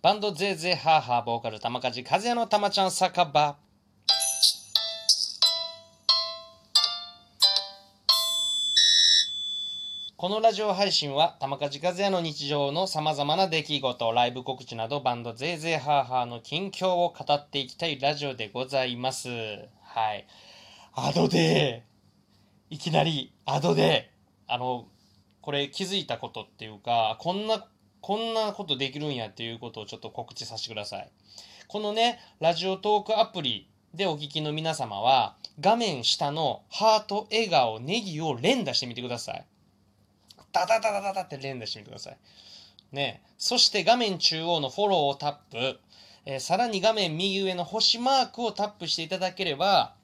バンドゼーゼーハーハーボーカル玉梶和也の玉ちゃん酒場。このラジオ配信は玉梶和也の日常のさまざまな出来事ライブ告知などバンドゼーゼーハーハーの近況を語っていきたいラジオでございます。はい。アドでいきなりアドであのこれ気づいたことっていうかこんなこんなことできるんやっていうことをちょっと告知させてくださいこのねラジオトークアプリでお聞きの皆様は画面下のハート笑顔ネギを連打してみてくださいダダダダダダって連打してみてください。ね。そして画面中央のフォローをタップ、えー、さらに画面右上の星マークをタップしていただければ、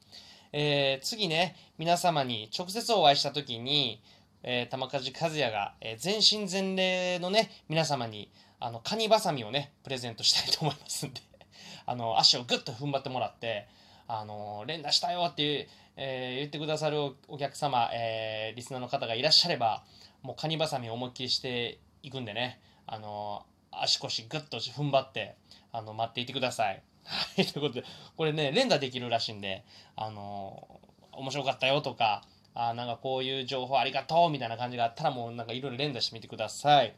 えー、次ね、皆様に直接お会いした時に、えー、玉梶和也が、えー、全身全霊のね、皆様に、あの、カニバサミをね、プレゼントしたいと思いますんで、あの、足をグッと踏ん張ってもらって、あの、連打したよっていう、えー、言ってくださるお客様、えー、リスナーの方がいらっしゃれば、もうカニバサミを思いっきりしていくんでね、あの足腰グッと踏ん張って、あの、待っていてください。はい、ということで、これね、連打できるらしいんで、あの面白かったよとか、あなんかこういう情報ありがとうみたいな感じがあったら、もうなんかいろいろ連打してみてください。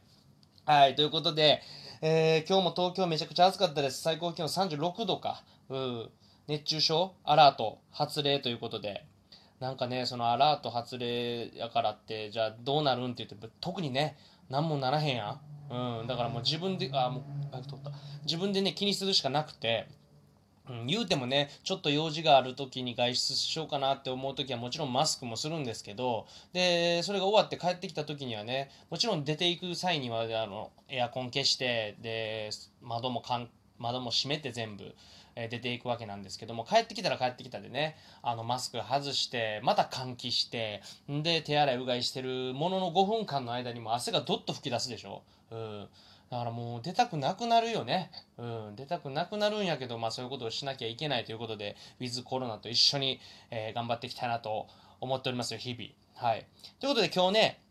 はい、ということで、えー、今日も東京めちゃくちゃ暑かったです。最高気温36度か。うん。熱中症アラート発令ということで、なんかね、そのアラート発令やからって、じゃあどうなるんって言って、特にね、何もならへんやん。うん、だからもう自分で、あ、もう、あ、取った。自分でね、気にするしかなくて、うん、言うてもね、ちょっと用事がある時に外出しようかなって思う時はもちろんマスクもするんですけど、で、それが終わって帰ってきた時にはね、もちろん出ていく際には、あの、エアコン消して、で、窓もかん、窓も閉めて全部、え出ていくわけなんですけども帰ってきたら帰ってきたでねあのマスク外してまた換気してで手洗いうがいしてるものの5分間の間にも汗がどっと吹き出すでしょ、うん、だからもう出たくなくなるよね。うん、出たくなくなるんやけど、まあそういうことをしなきゃいけないということで、ウィズコロナと一緒に、えー、頑張っていきたいなと思っておりますよ、日々。はい。ということで今日ね、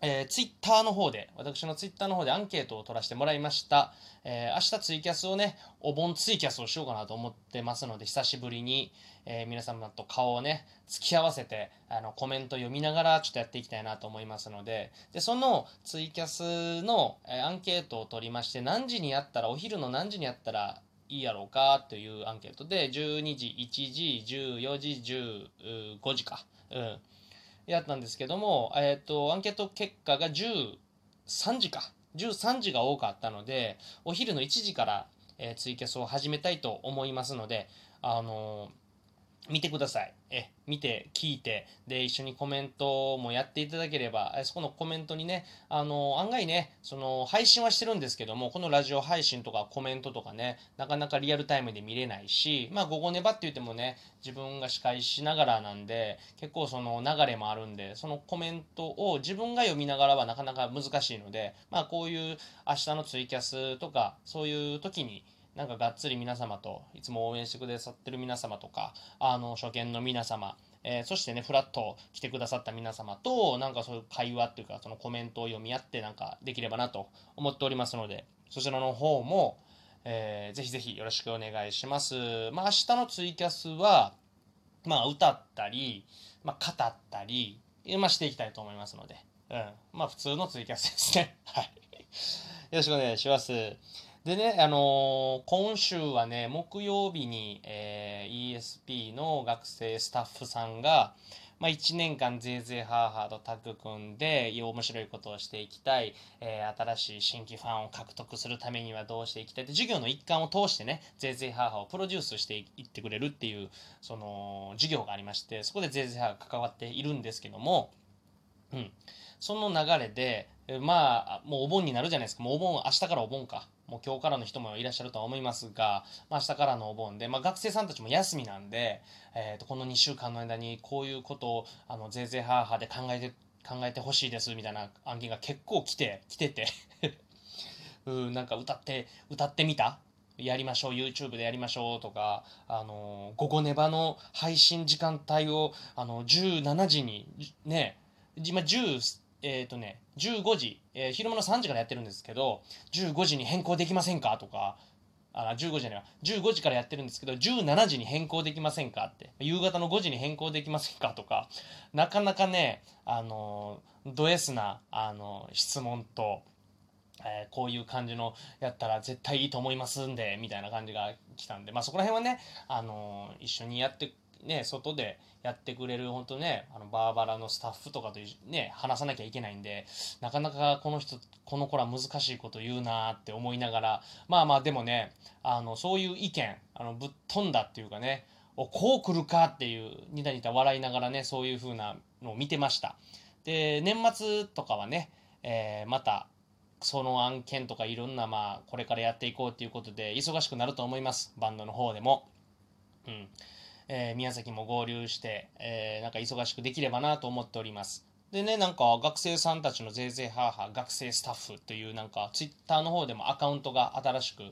えー、ツイッターの方で、私のツイッターの方でアンケートを取らせてもらいました。えー、明日ツイキャスをね、お盆ツイキャスをしようかなと思ってますので、久しぶりに、えー、皆様と顔をね、付き合わせて、あの、コメント読みながらちょっとやっていきたいなと思いますので、で、そのツイキャスの、えアンケートを取りまして、何時にやったら、お昼の何時にやったらいいやろうかというアンケートで、12時、1時、14時、15時か。うん。やったんですけども、えっ、ー、と、アンケート結果が13時か。13時が多かったので、お昼の1時から、えー、ツイキャスを始めたいと思いますので、あのー見てください。え、見て、聞いて、で、一緒にコメントもやっていただければ、そこのコメントにね、あの、案外ね、その、配信はしてるんですけども、このラジオ配信とかコメントとかね、なかなかリアルタイムで見れないし、まあ、午後ねばって言ってもね、自分が司会しながらなんで、結構その流れもあるんで、そのコメントを自分が読みながらはなかなか難しいので、まあ、こういう明日のツイキャスとか、そういう時に、なんかがっつり皆様といつも応援してくださってる皆様とかあの初見の皆様えー、そしてね、フラット来てくださった皆様と、なんかそういう会話っていうか、そのコメントを読み合ってなんかできればなと思っておりますので、そちらの方も、えー、ぜひぜひよろしくお願いします。まあ、明日のツイキャスは、まあ、歌ったり、まあ、語ったり、まあ、していきたいと思いますので、うん。まあ、普通のツイキャスですね。はい。よろしくお願いします。でね、あのー、今週はね、木曜日に、えー、ESP の学生スタッフさんが、まあ、1年間ぜいぜいハーハーとタッグ組んで面白いことをしていきたい、えー、新しい新規ファンを獲得するためにはどうしていきたいって授業の一環を通してねぜいぜいハーハーをプロデュースしていってくれるっていうその授業がありましてそこでぜいぜいハーが関わっているんですけども、うん、その流れでまあもうお盆になるじゃないですか。もうお盆明日からお盆か。もう今日からの人もいらっしゃるとは思いますが、まあ、明日からのお盆で、まあ、学生さんたちも休みなんで、えー、とこの2週間の間にこういうことをあのぜいぜいはーはーで考えて考えてほしいですみたいな案件が結構来て来てて。うんなんか歌って歌ってみた？やりましょう YouTube でやりましょうとかあの午後ネバの配信時間帯をあの17時にね今10えっ、とね、15時、えー昼間の3時からやってるんですけど、15時に変更できませんかとか、あ、15時じゃない。15時からやってるんですけど、17時に変更できませんかって。夕方の5時に変更できませんかとか、なかなかね、あのー、ド S な、あのー質問と、えーこういう感じのやったら絶対いいと思いますんで、みたいな感じが来たんで、まあそこら辺はね、あのー一緒にやって、ね、外でやってくれる、本当ね、あの、バーバラのスタッフとかとね、話さなきゃいけないんで、なかなかこの人、この子ら難しいこと言うなって思いながら、まあまあでもね、あの、そういう意見、あの、ぶっ飛んだっていうかね、お、こう来るかっていう、ニタニタ笑いながらね、そういう風なのを見てました。で、年末とかはね、えーまた、その案件とかいろんな、まあ、これからやっていこうっていうことで、忙しくなると思います。バンドの方でも。うん。えー宮崎も合流して、えーなんか忙しくできればなと思っております。でね、なんか学生さんたちのぜいぜいハーハー学生スタッフというなんかツイッターの方でもアカウントが新しく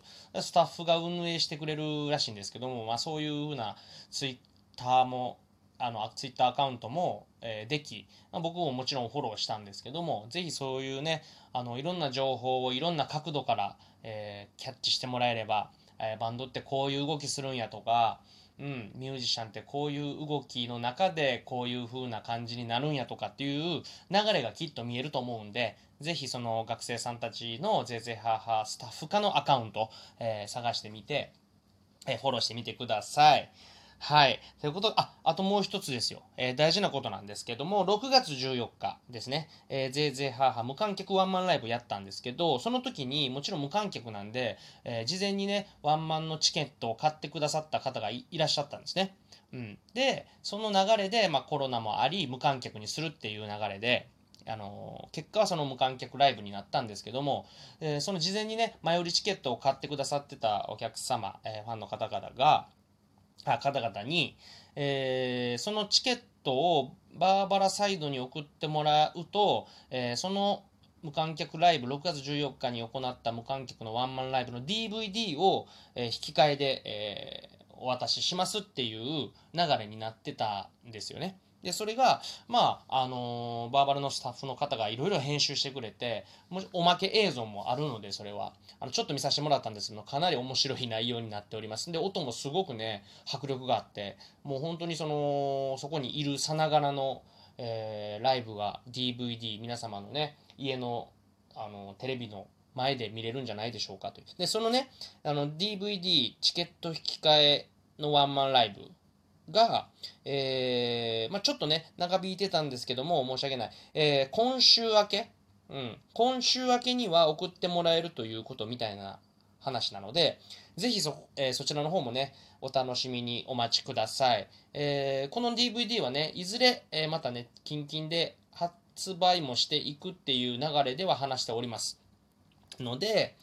スタッフが運営してくれるらしいんですけども、まあそういうふうなツイッターもあのツイッターアカウントも、えーでき、まあ僕ももちろんフォローしたんですけども、ぜひそういうね、あのいろんな情報をいろんな角度から、えーキャッチしてもらえれば、えーバンドってこういう動きするんやとか、うん、ミュージシャンってこういう動きの中でこういう風な感じになるんやとかっていう流れがきっと見えると思うんで、ぜひその学生さんたちのぜぜははスタッフ課のアカウント、えー探してみて、えーフォローしてみてください。はい。ということ、あ、あともう一つですよ。えー大事なことなんですけども、6月14日ですね、えー、ぜいぜいハーハー無観客ワンマンライブやったんですけど、その時にもちろん無観客なんで、えー事前にね、ワンマンのチケットを買ってくださった方がいらっしゃったんですね。うん。で、その流れで、まあコロナもあり、無観客にするっていう流れで、あの結果はその無観客ライブになったんですけども、えその事前にね、前売りチケットを買ってくださってたお客様、えファンの方々が、方々に、えーそのチケットをバーバラサイドに送ってもらうと、えーその無観客ライブ、6月14日に行った無観客のワンマンライブの DVD を、えー引き換えで、えお渡ししますっていう流れになってたんですよね。で、それが、まあ、あのーバーバラのスタッフの方がいろいろ編集してくれて、もしおまけ映像もあるので、それは。あの、ちょっと見させてもらったんですけど、かなり面白い内容になっております。で、音もすごくね、迫力があって、もう本当にその、そこにいるさながらの、えーライブが DVD、皆様のね、家の、あの、テレビの前で見れるんじゃないでしょうかという。で、そのね、あの、DVD、チケット引き換えのワンマンライブが、えーまあ、ちょっとね、長引いてたんですけども、申し訳ない。えー今週明け、うん、今週明けには送ってもらえるということみたいな話なので、ぜひそ,、えーそちらの方もね、お楽しみにお待ちください。えーこの DVD はね、いずれ、えーまたね、近々で発売もしていくっていう流れでは話しております。ので、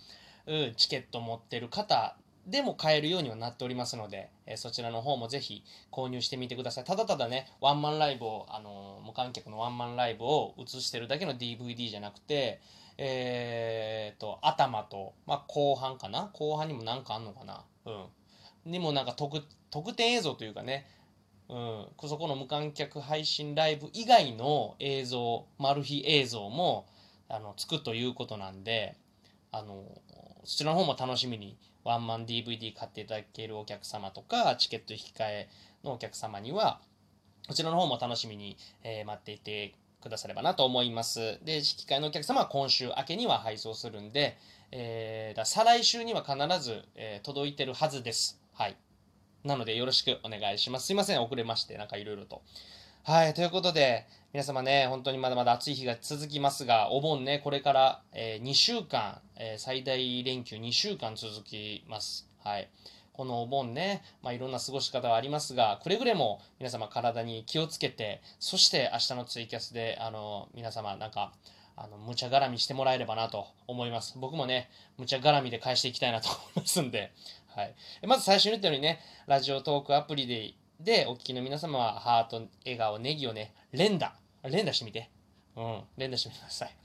うん、チケット持ってる方でも買えるようにはなっておりますので、えーそちらの方もぜひ購入してみてください。ただただね、ワンマンライブを、あのー無観客のワンマンライブを映してるだけの DVD じゃなくて、えー、と、頭と、まあ、後半かな？後半にもなんかあんのかな？うん。にもなんか特、特典映像というかね、うん、そこの無観客配信ライブ以外の映像、マル秘映像も、あの、つくということなんで、あの、そちらの方も楽しみに、ワンマン DVD 買っていただけるお客様とか、チケット引き換えのお客様には、こちらの方も楽しみに、え待っていてくださればなと思います。で、引き換えのお客様は今週明けには配送するんで、えーだ再来週には必ず、えー届いてるはずです。はい。なのでよろしくお願いします。すいません、遅れまして、なんかいろいろと。はい、ということで、皆様ね、本当にまだまだ暑い日が続きますが、お盆ね、これから、え2週間、えー最大連休2週間続きます。はい。このお盆ね、まあ、いろんな過ごし方はありますが、くれぐれも皆様体に気をつけて、そして明日のツイキャスで、あの、皆様なんか、あの、無茶絡みしてもらえればなと思います。僕もね、無茶絡みで返していきたいなと思いますんで、はい。まず最初に言ったようにね、ラジオトークアプリで、で、お聞きの皆様は、ハート、笑顔、ネギをね、連打。連打してみて。うん、連打してみてください。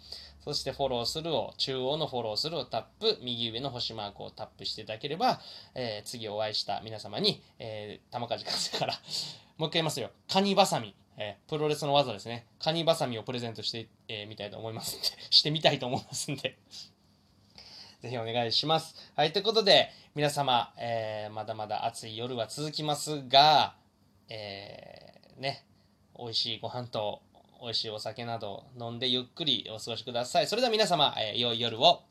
そしてフォローするを、中央のフォローするをタップ、右上の星マークをタップしていただければ、えー次お会いした皆様に、えー、玉梶風から、もう一回言いますよ。カニバサミ。えープロレスの技ですね。カニバサミをプレゼントして、えーみたいと思いますんで、してみたいと思いますんで。ぜひお願いします。はい、ということで、皆様、えーまだまだ暑い夜は続きますが、えーね、美味しいご飯と美味しいお酒など飲んでゆっくりお過ごしください。それでは皆様、えー良い夜を。